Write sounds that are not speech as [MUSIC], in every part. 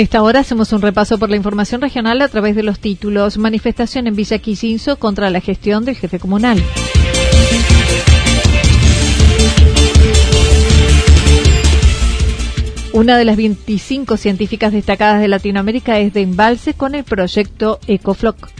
A esta hora hacemos un repaso por la información regional a través de los títulos Manifestación en Villa contra la gestión del jefe comunal. Una de las 25 científicas destacadas de Latinoamérica es de embalse con el proyecto EcoFloc.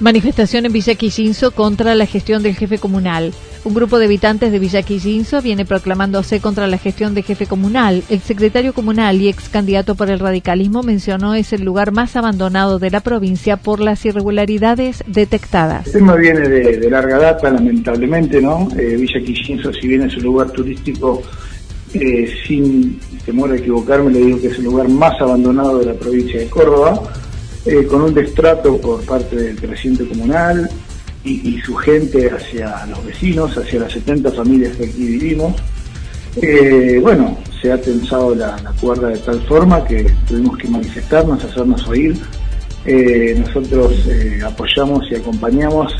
Manifestación en Villa Quillinzo contra la gestión del jefe comunal. Un grupo de habitantes de Villa viene proclamándose contra la gestión del jefe comunal. El secretario comunal y ex candidato por el radicalismo mencionó es el lugar más abandonado de la provincia por las irregularidades detectadas. El tema viene de, larga data, lamentablemente, ¿no? Eh, Villa Quillinzo, si bien es un lugar turístico, eh, sin temor a equivocarme, le digo que es el lugar más abandonado de la provincia de Córdoba eh, con un destrato por parte del presidente comunal y, su gente hacia los vecinos, hacia las 70 familias que aquí vivimos. Eh, bueno, se ha tensado la, cuerda de tal forma que tuvimos que manifestarnos, hacernos oír. Eh, nosotros apoyamos y acompañamos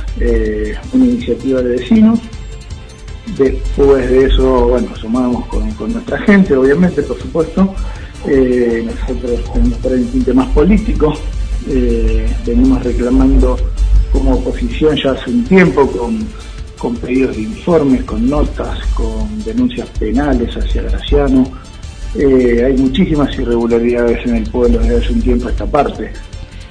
una iniciativa de vecinos. Después de eso, bueno, sumamos con, con nuestra gente, obviamente, por supuesto. nosotros tenemos por un tinte más político, eh, venimos reclamando como oposición ya hace un tiempo con, con pedidos de informes, con notas, con denuncias penales hacia Graciano. Eh, hay muchísimas irregularidades en el pueblo desde hace un tiempo a esta parte.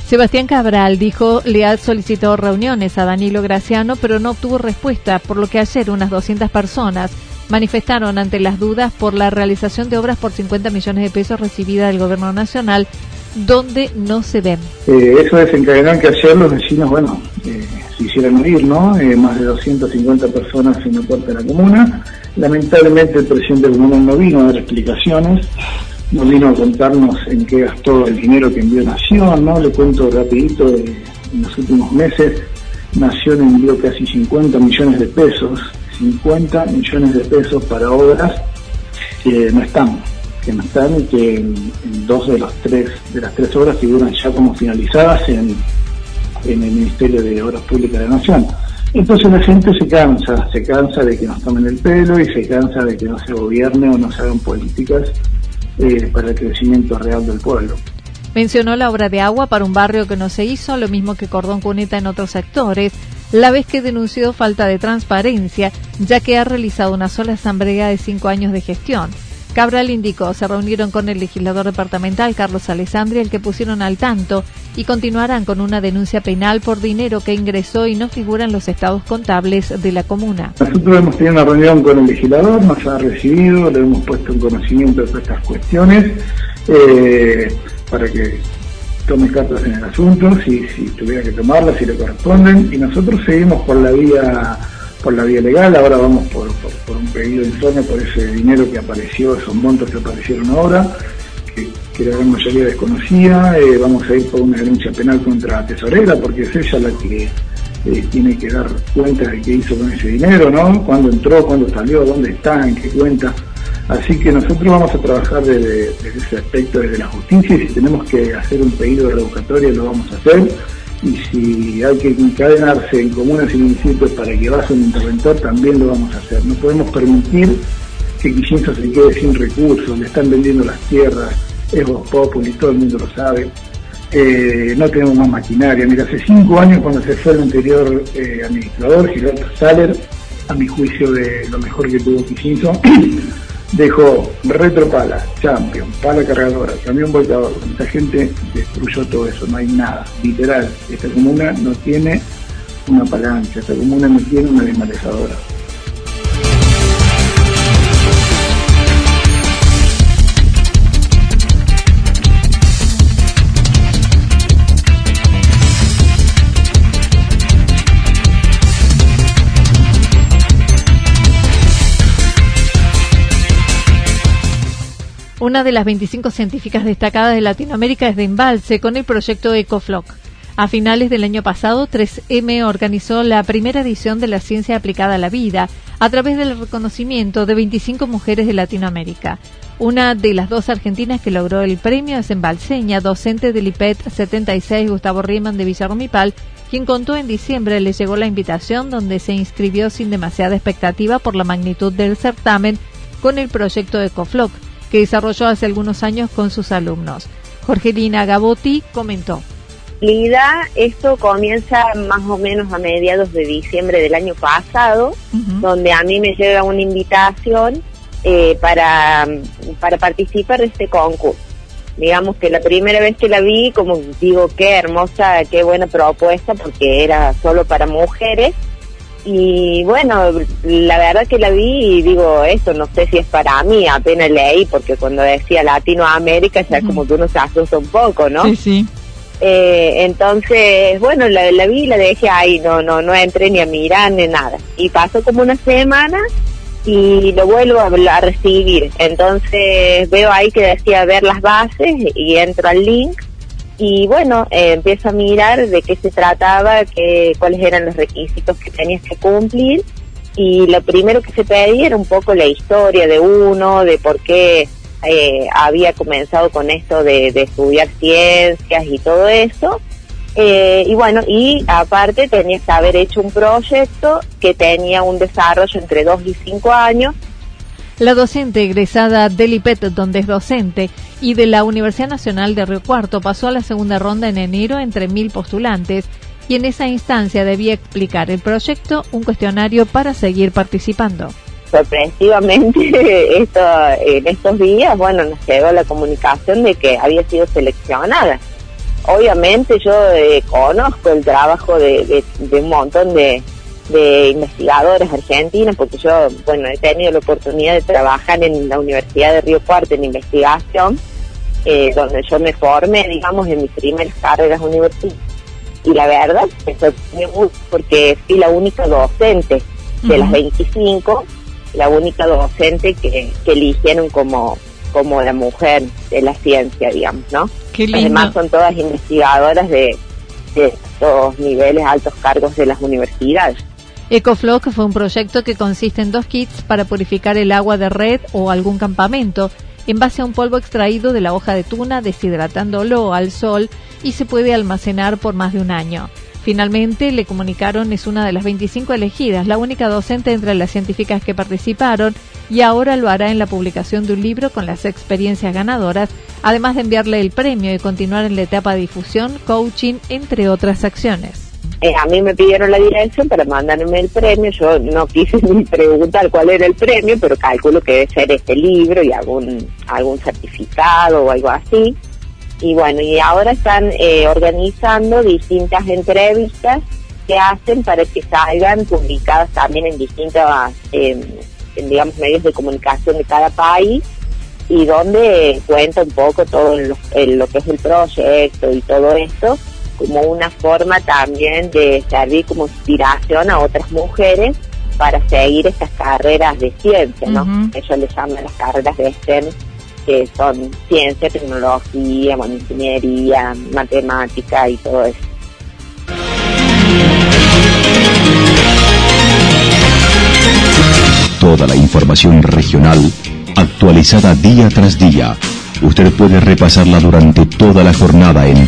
Sebastián Cabral dijo le ha solicitado reuniones a Danilo Graciano, pero no obtuvo respuesta, por lo que ayer unas 200 personas manifestaron ante las dudas por la realización de obras por 50 millones de pesos recibida del Gobierno Nacional donde no se ven. Eh, eso desencadenó en que ayer los vecinos, bueno, eh, se hicieran oír, ¿no? Eh, más de 250 personas en la puerta de la comuna. Lamentablemente el presidente comunal no vino a dar explicaciones, no vino a contarnos en qué gastó el dinero que envió Nación, ¿no? Le cuento rapidito, en los últimos meses Nación envió casi 50 millones de pesos, 50 millones de pesos para obras que no están que están y que en, dos de los tres de las tres obras figuran ya como finalizadas en, en el Ministerio de Obras Públicas de la Nación. Entonces la gente se cansa, se cansa de que nos tomen el pelo y se cansa de que no se gobierne o no se hagan políticas eh, para el crecimiento real del pueblo. Mencionó la obra de agua para un barrio que no se hizo, lo mismo que Cordón Cuneta en otros sectores, la vez que denunció falta de transparencia, ya que ha realizado una sola asamblea de cinco años de gestión. Cabral indicó, se reunieron con el legislador departamental Carlos Alessandri, el que pusieron al tanto, y continuarán con una denuncia penal por dinero que ingresó y no figura en los estados contables de la comuna. Nosotros hemos tenido una reunión con el legislador, nos ha recibido, le hemos puesto en conocimiento de estas cuestiones eh, para que tome cartas en el asunto, si, si tuviera que tomarlas, si le corresponden, y nosotros seguimos por la vía por la vía legal, ahora vamos por, un pedido de informe por ese dinero que apareció, esos montos que aparecieron ahora, que, que la gran mayoría desconocía. Eh, vamos a ir por una denuncia penal contra tesorera, porque es ella la que eh, tiene que dar cuenta de qué hizo con ese dinero, ¿no? Cuándo entró, cuándo salió, dónde está, en qué cuenta. Así que nosotros vamos a trabajar desde, ese aspecto, desde la justicia, y si tenemos que hacer un pedido de revocatoria, lo vamos a hacer. Y si hay que encadenarse en comunas y municipios para que vaya un interventor, también lo vamos a hacer. No podemos permitir que Quillenso se quede sin recursos, le están vendiendo las tierras, es Vox Populi, todo el mundo lo sabe. Eh, no tenemos más maquinaria. Mira, hace cinco años cuando se fue el anterior eh, administrador, Gilberto Saller, a mi juicio de lo mejor que tuvo Quillenso, [CLEARS THROAT] dejó retropala, champion, pala cargadora, camión volcador. Esta gente destruyó todo eso, no hay nada, literal. Esta comuna no tiene una palanca, esta comuna no tiene una desmalezadora. Una de las 25 científicas destacadas de Latinoamérica es de Embalse con el proyecto EcoFloc. A finales del año pasado, 3M organizó la primera edición de la ciencia aplicada a la vida a través del reconocimiento de 25 mujeres de Latinoamérica. Una de las dos argentinas que logró el premio es embalseña, docente del IPET 76 Gustavo Riemann de Villarromipal, quien contó en diciembre le llegó la invitación donde se inscribió sin demasiada expectativa por la magnitud del certamen con el proyecto EcoFloc que desarrolló hace algunos años con sus alumnos. Jorgelina Gabotti comentó. Lida, esto comienza más o menos a mediados de diciembre del año pasado, donde a mí me llega una invitación eh, para, para participar de este concurso. Digamos que la primera vez que la vi, como digo, qué hermosa, qué buena propuesta, porque era solo para mujeres y bueno, la verdad que la vi y digo, esto no sé si es para mí, apenas leí, porque cuando decía Latinoamérica ya como que uno se asusta un poco, ¿no? Sí, sí. Eh, entonces, bueno, la, la vi y la dejé ahí, no, no, no entré ni a mirar ni nada. Y pasó como una semana y lo vuelvo a, a recibir. Entonces veo ahí que decía ver las bases y entro al link y bueno, eh, empiezo a mirar de qué se trataba, qué, cuáles eran los requisitos que tenías que cumplir y lo primero que se pedía era un poco la historia de uno, de por qué eh, había comenzado con esto de, estudiar ciencias y todo eso. Eh, y bueno, y aparte tenías que haber hecho un proyecto que tenía un desarrollo entre dos y cinco años la docente egresada del IPET, donde es docente, y de la Universidad Nacional de Río Cuarto pasó a la segunda ronda en enero entre mil postulantes y en esa instancia debía explicar el proyecto, un cuestionario para seguir participando. Sorpresivamente, [LAUGHS] esto, en estos días, bueno, nos llegó la comunicación de que había sido seleccionada. Obviamente yo eh, conozco el trabajo de un montón de, de investigadores argentinos, porque yo, bueno, he tenido la oportunidad de trabajar en la Universidad de Río Cuarto en investigación, eh, donde yo me formé, digamos, en mis primeras carreras universitarias. Y la verdad, me sorprendió mucho porque fui la única docente de las 25, la única docente que, eligieron como, como la mujer de la ciencia, digamos, ¿no? Además son todas investigadoras de, de estos niveles, altos cargos de las universidades. EcoFloc fue un proyecto que consiste en dos kits para purificar el agua de red o algún campamento en base a un polvo extraído de la hoja de tuna deshidratándolo al sol y se puede almacenar por más de un año. Finalmente, le comunicaron es una de las 25 elegidas, la única docente entre las científicas que participaron y ahora lo hará en la publicación de un libro con las experiencias ganadoras, además de enviarle el premio y continuar en la etapa de difusión, coaching, entre otras acciones. Eh, a mí me pidieron la dirección para mandarme el premio, yo no quise [LAUGHS] ni preguntar cuál era el premio, pero calculo que debe ser este libro y algún, algún certificado o algo así. Y bueno, y ahora están eh, organizando distintas entrevistas que hacen para que salgan publicadas también en distintos, digamos, medios de comunicación de cada país y donde cuenta un poco todo lo que es el proyecto y todo esto como una forma también de servir como inspiración a otras mujeres para seguir estas carreras de ciencia, ¿no? Ellos le llaman las carreras de STEM que son ciencia, tecnología, bueno, ingeniería, matemática y todo eso. Toda la información regional actualizada día tras día. Usted puede repasarla durante toda la jornada en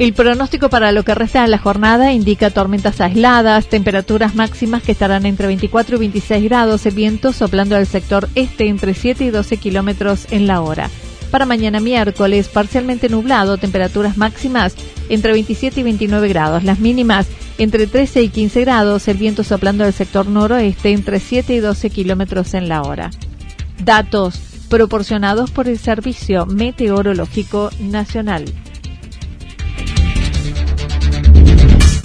El pronóstico para lo que resta de la jornada indica tormentas aisladas, temperaturas máximas que estarán entre 24 y 26 grados, el viento soplando al sector este entre 7 y 12 kilómetros en la hora. Para mañana miércoles, parcialmente nublado, temperaturas máximas entre 27 y 29 grados, las mínimas entre 13 y 15 grados, el viento soplando al sector noroeste entre 7 y 12 kilómetros en la hora. Datos proporcionados por el Servicio Meteorológico Nacional.